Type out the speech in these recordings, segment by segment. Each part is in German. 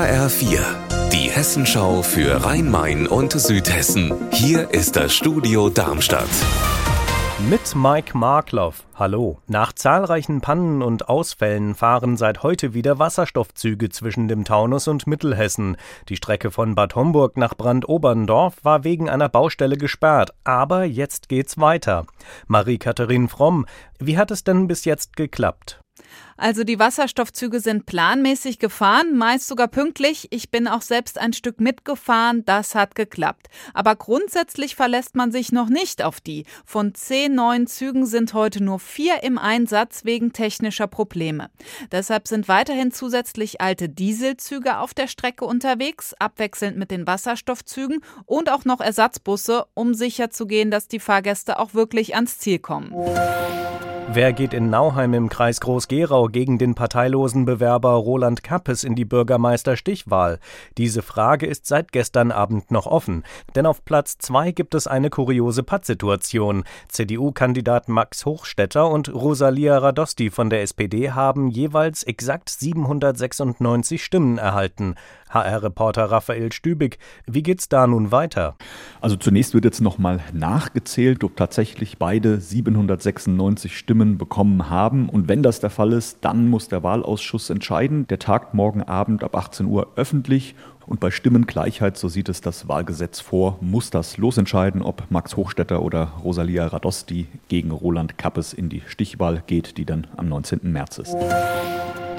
HR4, die Hessenschau für Rhein-Main und Südhessen. Hier ist das Studio Darmstadt. Mit Mike Markloff. Hallo. Nach zahlreichen Pannen und Ausfällen fahren seit heute wieder Wasserstoffzüge zwischen dem Taunus und Mittelhessen. Die Strecke von Bad Homburg nach Brandoberndorf war wegen einer Baustelle gesperrt, aber jetzt geht's weiter. Marie-Katharin Fromm, wie hat es denn bis jetzt geklappt? Also die Wasserstoffzüge sind planmäßig gefahren, meist sogar pünktlich. Ich bin auch selbst ein Stück mitgefahren, das hat geklappt. Aber grundsätzlich verlässt man sich noch nicht auf die. Von zehn neuen Zügen sind heute nur vier im Einsatz wegen technischer Probleme. Deshalb sind weiterhin zusätzlich alte Dieselzüge auf der Strecke unterwegs, abwechselnd mit den Wasserstoffzügen und auch noch Ersatzbusse, um sicherzugehen, dass die Fahrgäste auch wirklich ans Ziel kommen. Wer geht in Nauheim im Kreis Groß-Gerau gegen den parteilosen Bewerber Roland Kappes in die Bürgermeisterstichwahl? Diese Frage ist seit gestern Abend noch offen. Denn auf Platz zwei gibt es eine kuriose Pattsituation. CDU-Kandidat Max Hochstetter und Rosalia Radosti von der SPD haben jeweils exakt 796 Stimmen erhalten. HR-Reporter Raphael Stübig, wie geht's da nun weiter? Also zunächst wird jetzt nochmal nachgezählt, ob tatsächlich beide 796 Stimmen bekommen haben. Und wenn das der Fall ist, dann muss der Wahlausschuss entscheiden. Der tagt morgen Abend ab 18 Uhr öffentlich und bei Stimmengleichheit, so sieht es das Wahlgesetz vor, muss das losentscheiden, ob Max Hochstetter oder Rosalia Radosti gegen Roland Kappes in die Stichwahl geht, die dann am 19. März ist.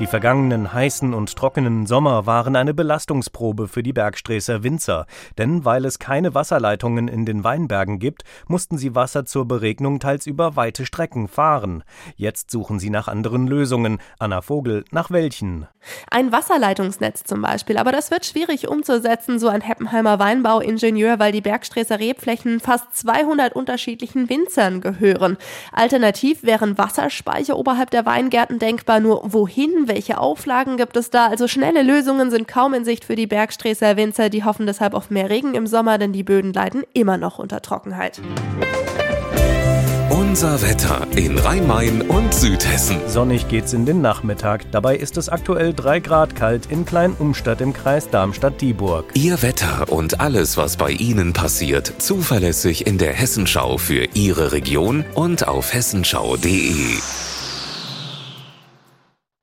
Die vergangenen heißen und trockenen Sommer waren eine Belastungsprobe für die Bergsträßer Winzer, denn weil es keine Wasserleitungen in den Weinbergen gibt, mussten sie Wasser zur Beregnung teils über weite Strecken fahren. Jetzt suchen sie nach anderen Lösungen. Anna Vogel, nach welchen? Ein Wasserleitungsnetz zum Beispiel, aber das wird schwierig umzusetzen, so ein Heppenheimer Weinbauingenieur, weil die Bergsträßer Rebflächen fast 200 unterschiedlichen Winzern gehören. Alternativ wären Wasserspeicher oberhalb der Weingärten denkbar, nur wohin welche Auflagen gibt es da? Also schnelle Lösungen sind kaum in Sicht für die Bergsträßer Winzer. Die hoffen deshalb auf mehr Regen im Sommer, denn die Böden leiden immer noch unter Trockenheit. Unser Wetter in Rhein-Main und Südhessen. Sonnig geht's in den Nachmittag. Dabei ist es aktuell 3 Grad kalt in Klein-Umstadt im Kreis Darmstadt-Dieburg. Ihr Wetter und alles, was bei Ihnen passiert, zuverlässig in der Hessenschau für Ihre Region und auf hessenschau.de.